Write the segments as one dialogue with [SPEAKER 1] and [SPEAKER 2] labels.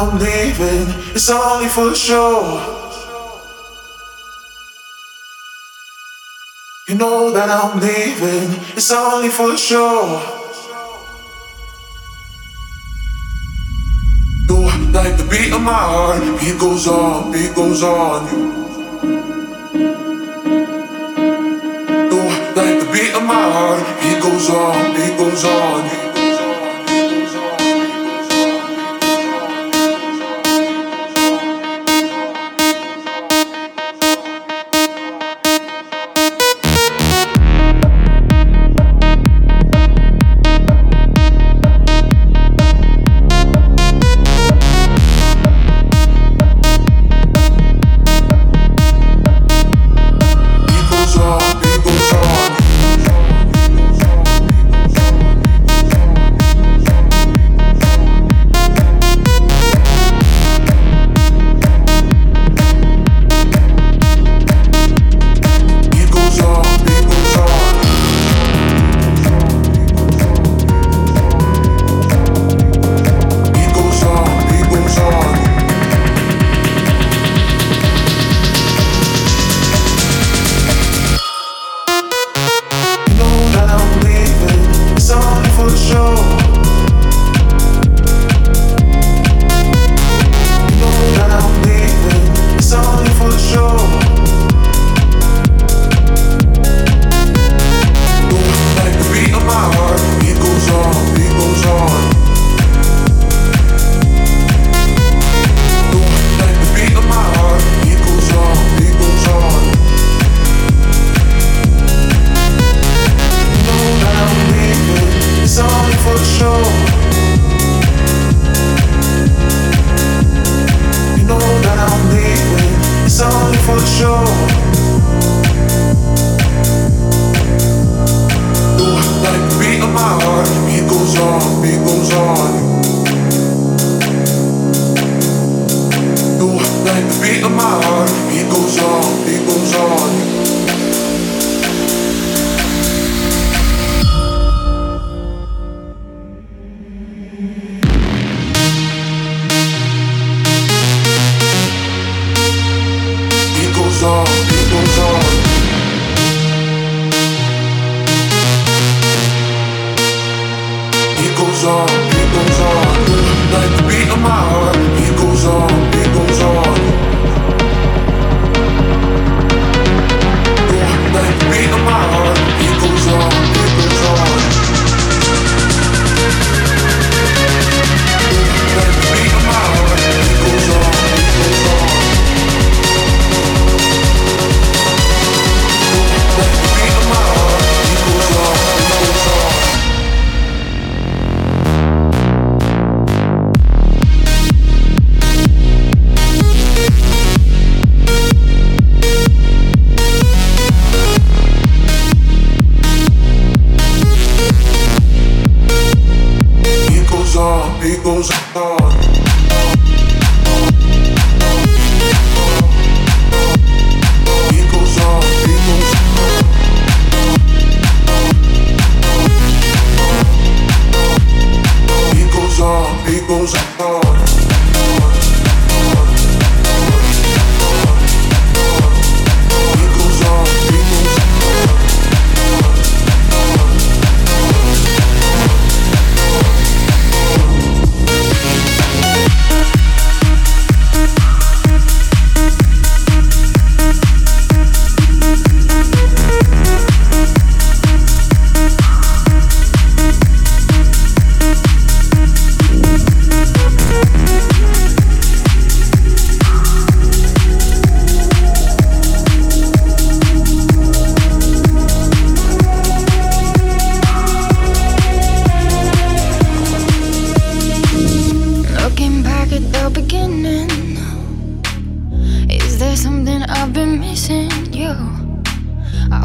[SPEAKER 1] I'm leaving, it's only for sure. You know that I'm leaving, it's only for sure. You like the beat of my heart, beat goes on, beat goes on. You like the beat of my heart, beat goes on, beat goes on.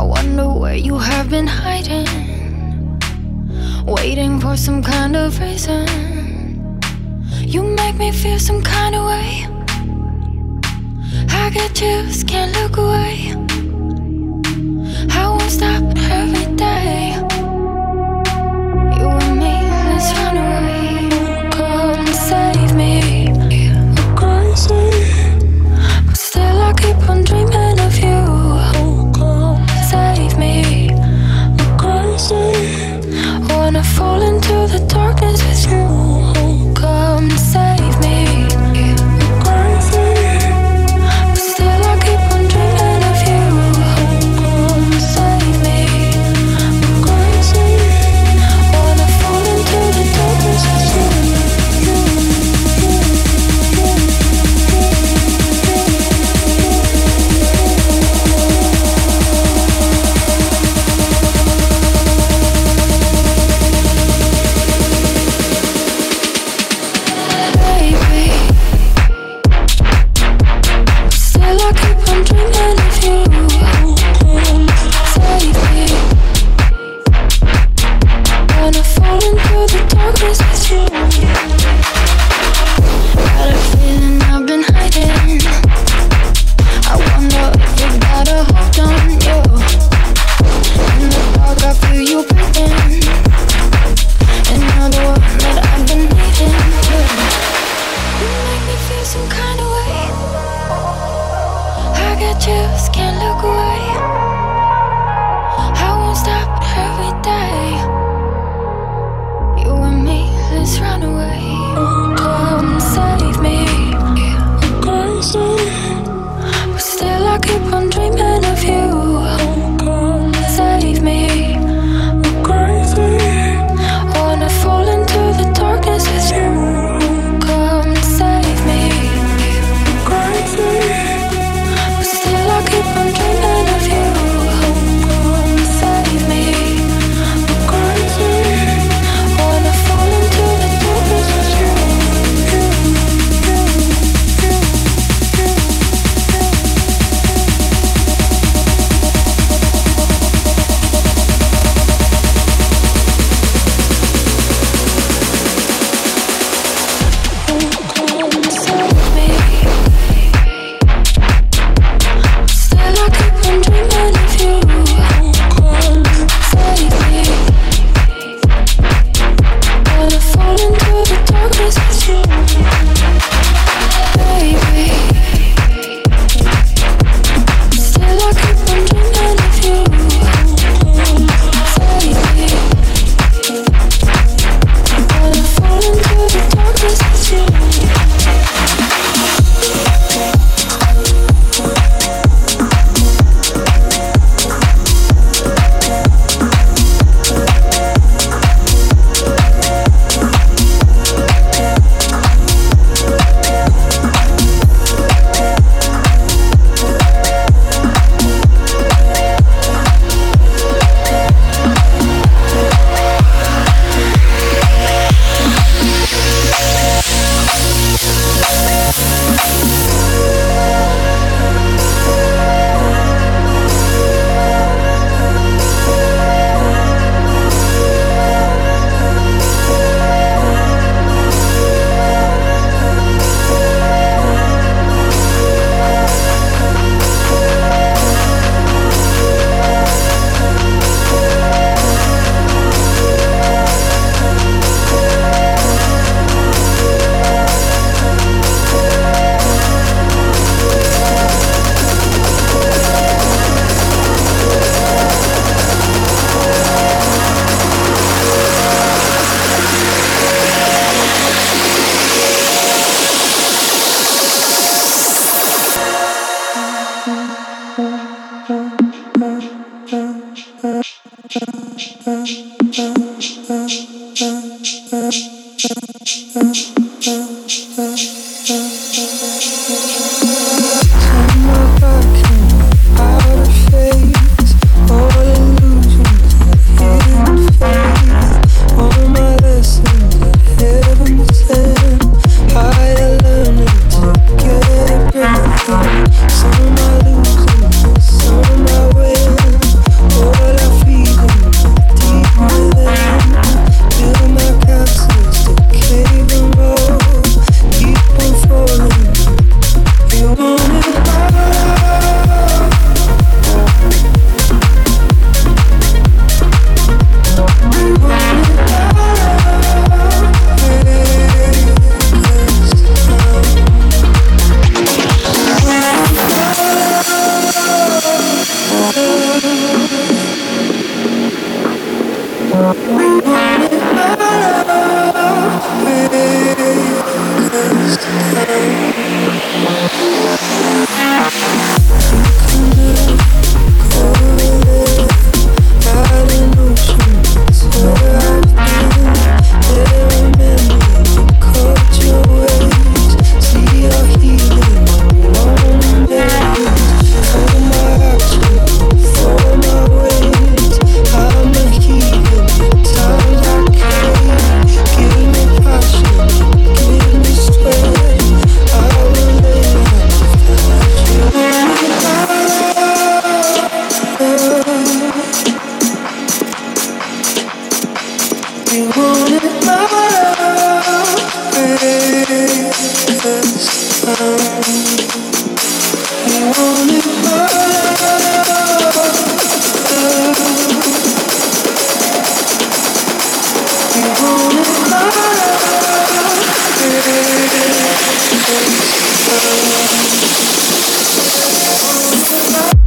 [SPEAKER 2] I wonder where you have been hiding, waiting for some kind of reason. You make me feel some kind of way. I get chills, can't look away. I won't stop every day. Thank you.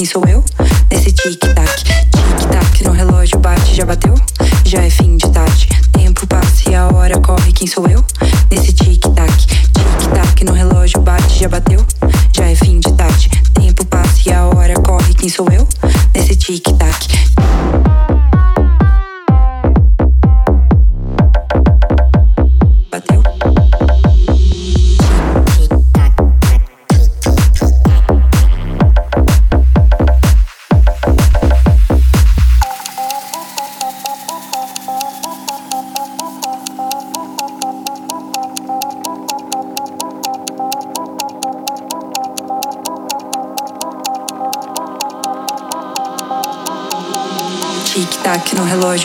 [SPEAKER 2] quem sou eu? Nesse tic-tac, tic-tac no relógio bate, já bateu? Já é fim de tarde, tempo passa e a hora corre, quem sou eu? Nesse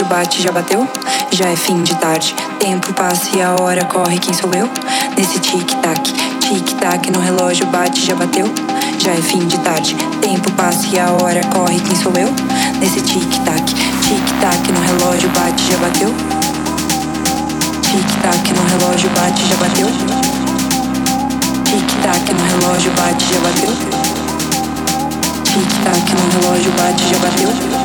[SPEAKER 2] bate, já bateu? Já é fim de tarde, tempo passa e a hora corre, quem sou eu? Nesse tic-tac, tic-tac no relógio bate, já bateu? Já é fim de tarde, tempo passa e a hora corre, quem sou eu? Nesse tic-tac, tic-tac no relógio bate, já bateu? Tic-tac no relógio bate, já bateu? Tic-tac no relógio bate, já bateu? Tic-tac no relógio bate, já bateu?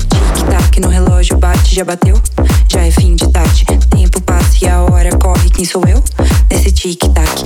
[SPEAKER 2] no relógio bate, já bateu? Já é fim de tarde. Tempo passa e a hora corre. Quem sou eu? Nesse tic-tac.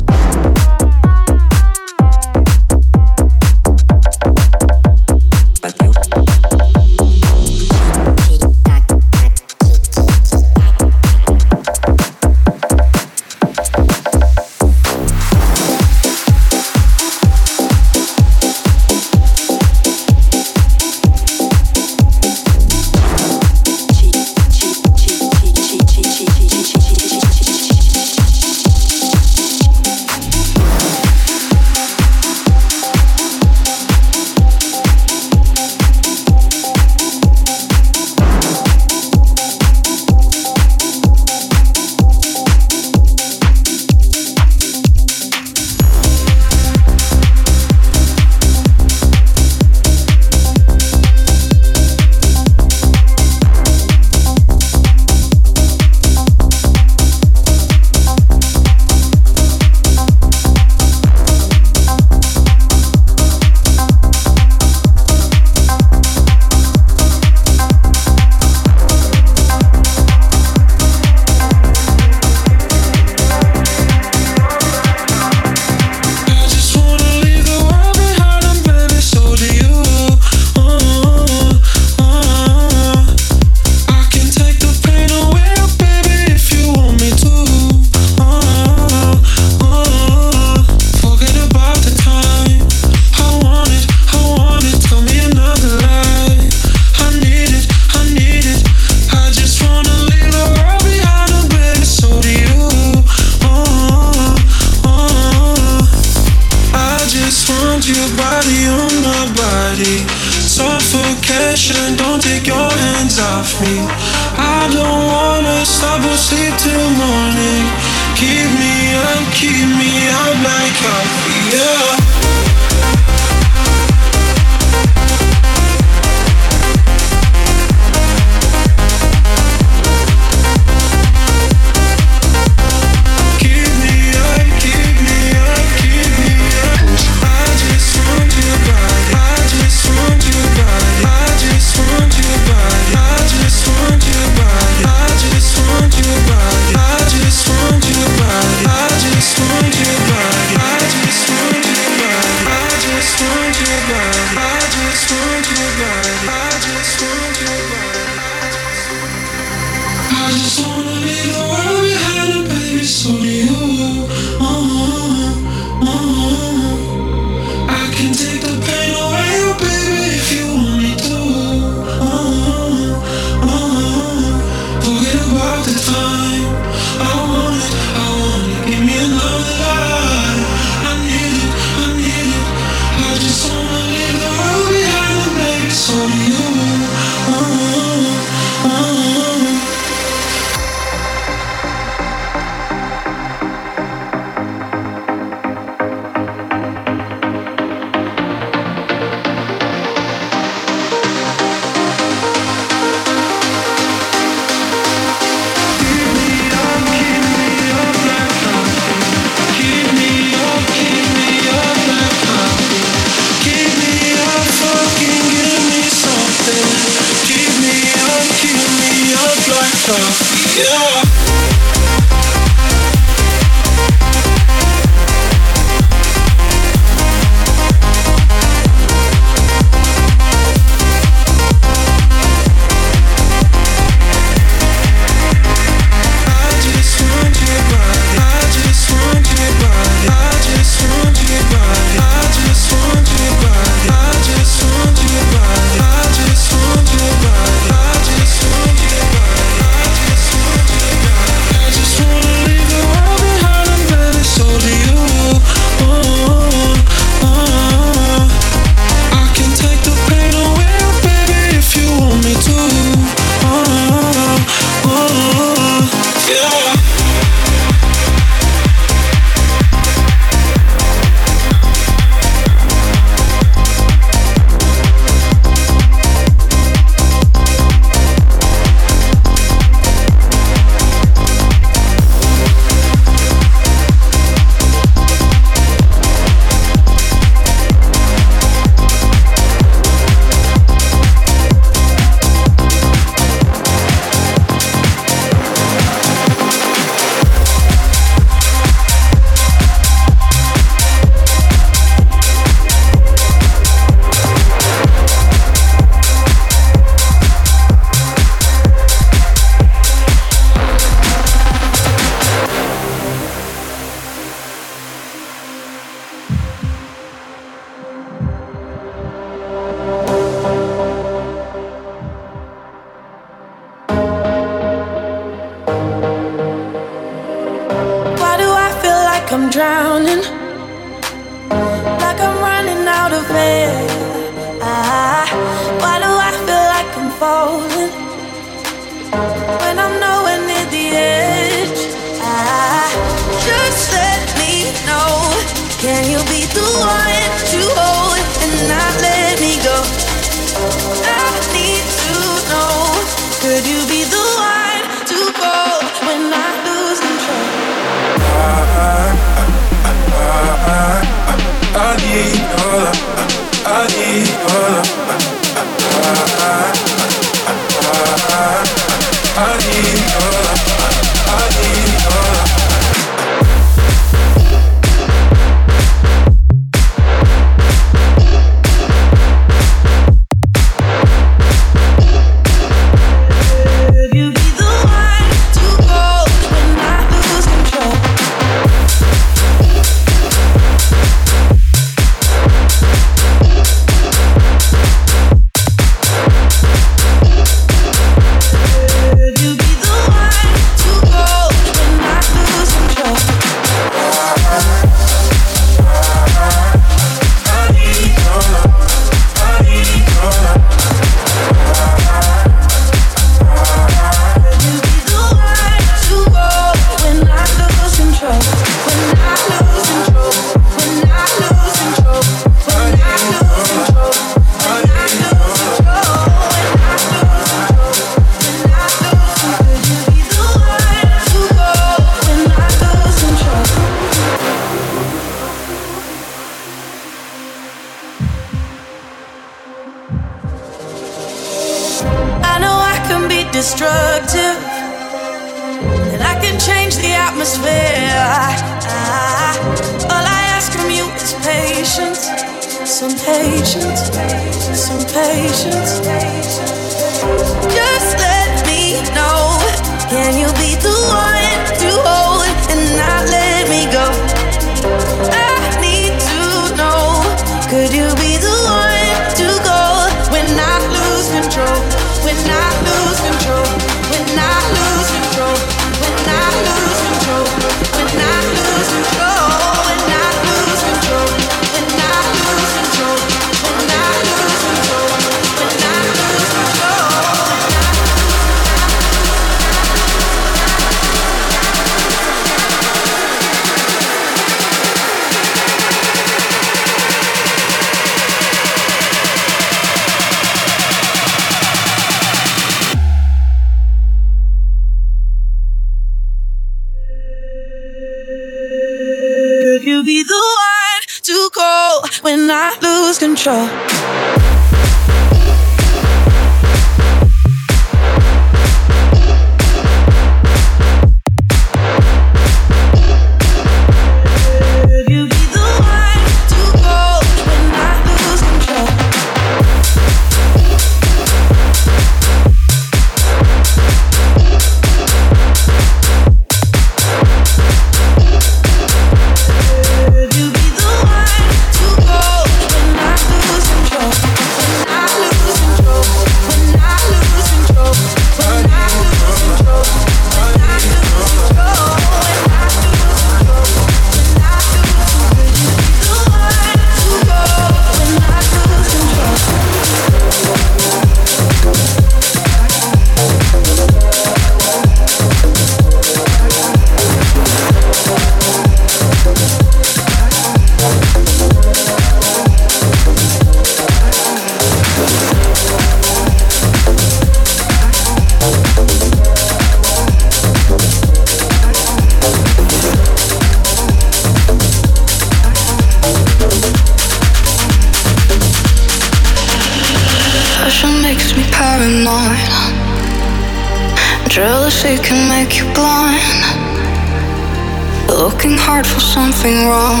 [SPEAKER 3] for something wrong.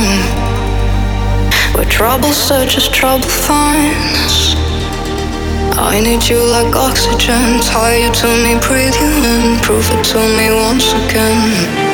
[SPEAKER 3] Where trouble searches, trouble finds. I need you like oxygen. Tie you to me, breathe you in. Prove it to me once again.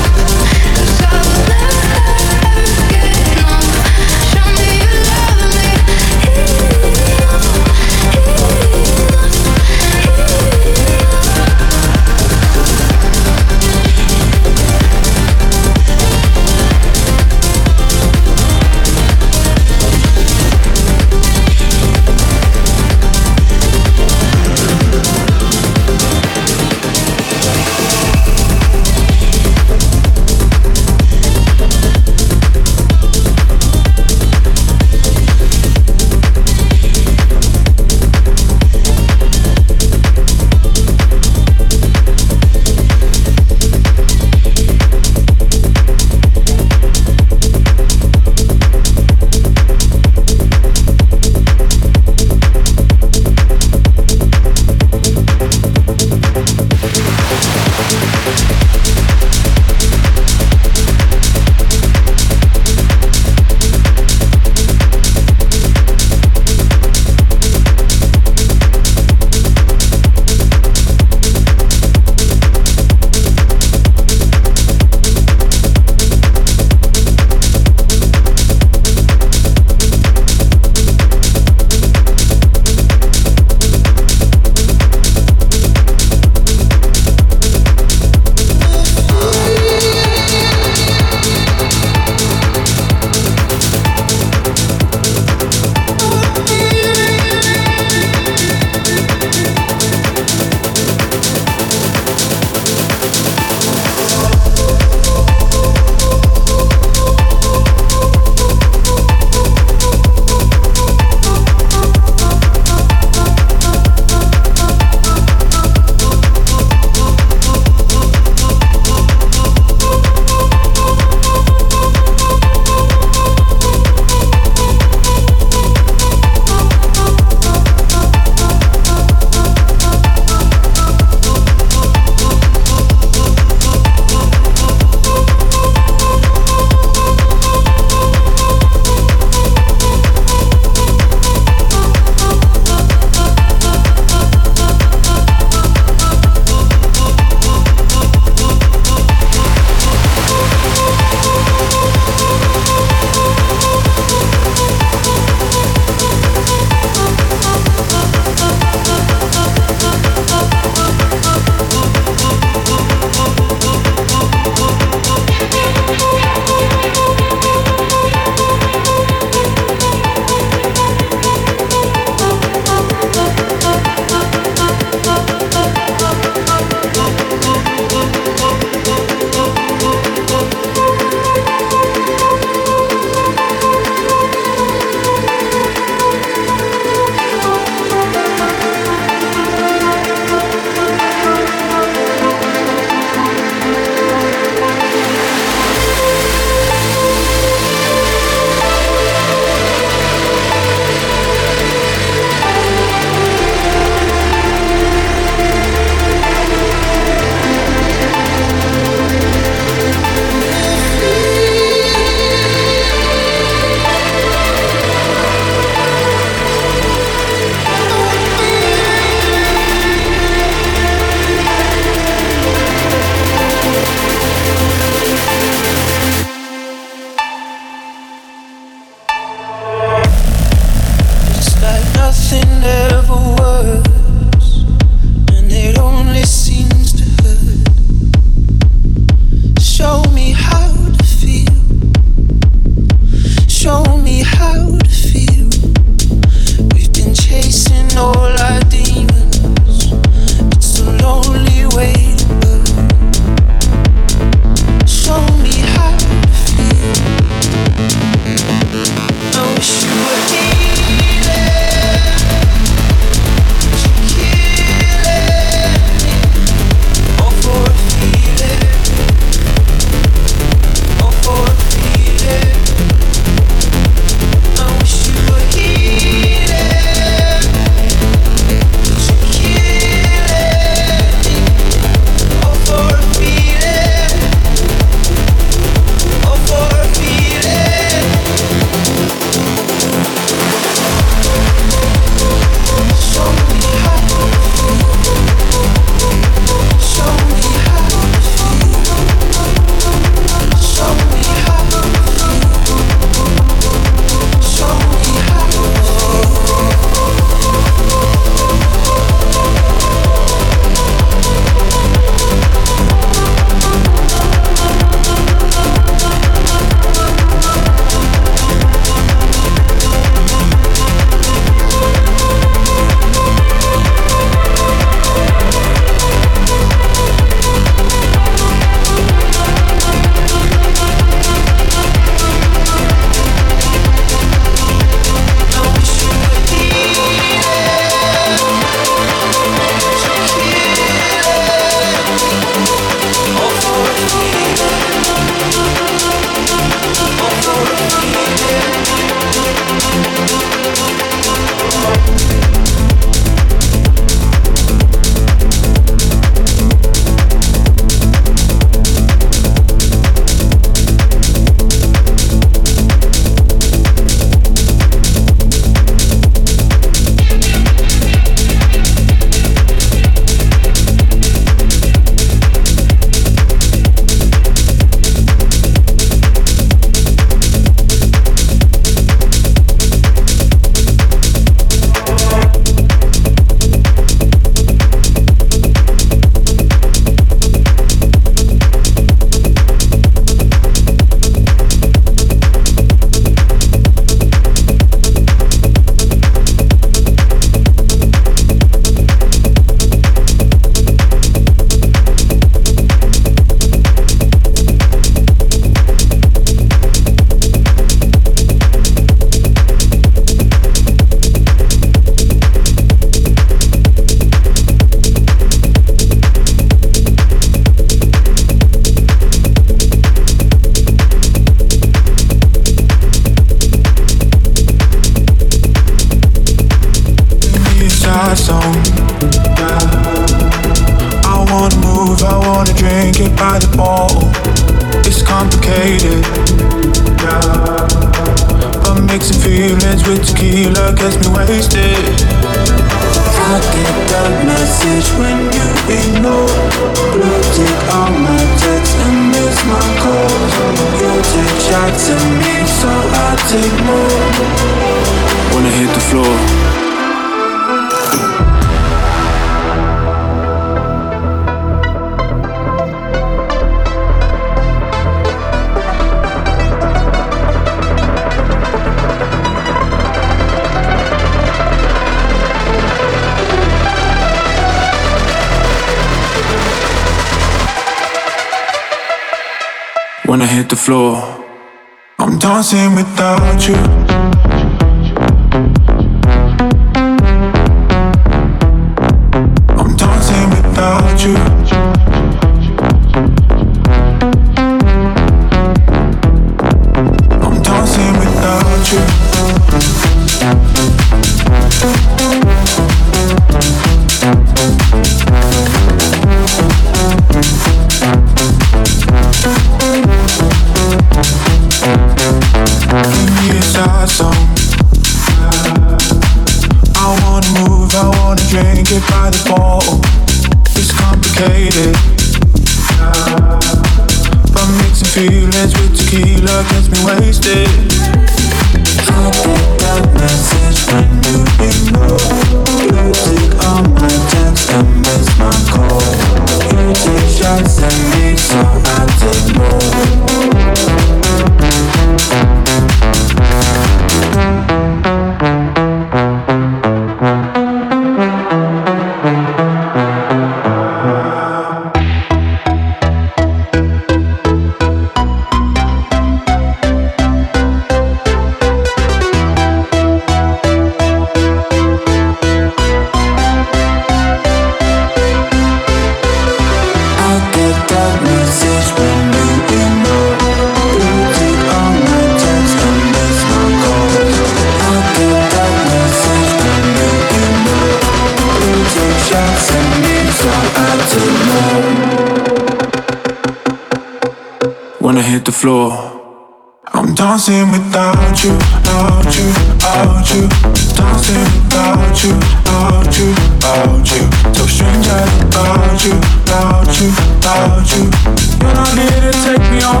[SPEAKER 4] on oh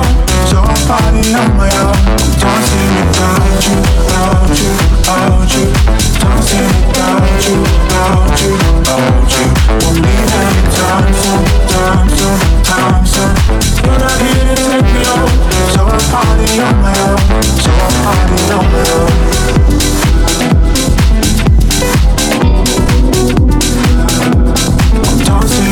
[SPEAKER 4] my own. i dancing without you, without you, without you. Dancing without you, without you, without you. Won't be there time You're not here to take me home, so on oh my own, so on oh my own.
[SPEAKER 5] I'm dancing.